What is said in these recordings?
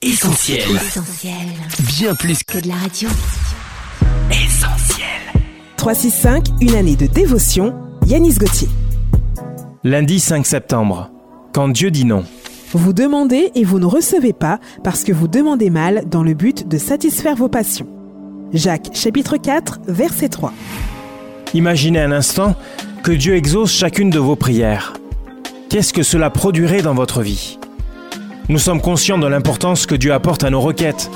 Essentiel. Essentiel. Bien plus Que de la radio. essentiel. 365, une année de dévotion, Yanis Gauthier. Lundi 5 septembre. Quand Dieu dit non. Vous demandez et vous ne recevez pas parce que vous demandez mal dans le but de satisfaire vos passions. Jacques chapitre 4, verset 3. Imaginez un instant que Dieu exauce chacune de vos prières. Qu'est-ce que cela produirait dans votre vie? Nous sommes conscients de l'importance que Dieu apporte à nos requêtes,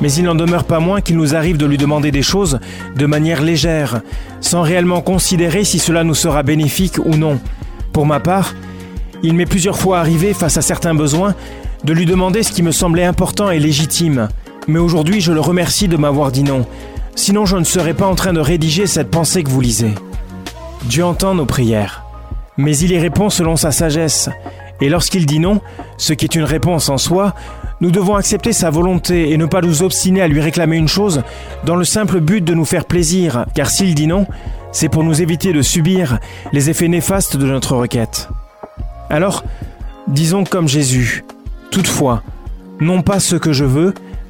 mais il n'en demeure pas moins qu'il nous arrive de lui demander des choses de manière légère, sans réellement considérer si cela nous sera bénéfique ou non. Pour ma part, il m'est plusieurs fois arrivé, face à certains besoins, de lui demander ce qui me semblait important et légitime. Mais aujourd'hui, je le remercie de m'avoir dit non. Sinon, je ne serais pas en train de rédiger cette pensée que vous lisez. Dieu entend nos prières, mais il y répond selon sa sagesse. Et lorsqu'il dit non, ce qui est une réponse en soi, nous devons accepter sa volonté et ne pas nous obstiner à lui réclamer une chose dans le simple but de nous faire plaisir, car s'il dit non, c'est pour nous éviter de subir les effets néfastes de notre requête. Alors, disons comme Jésus, toutefois, non pas ce que je veux,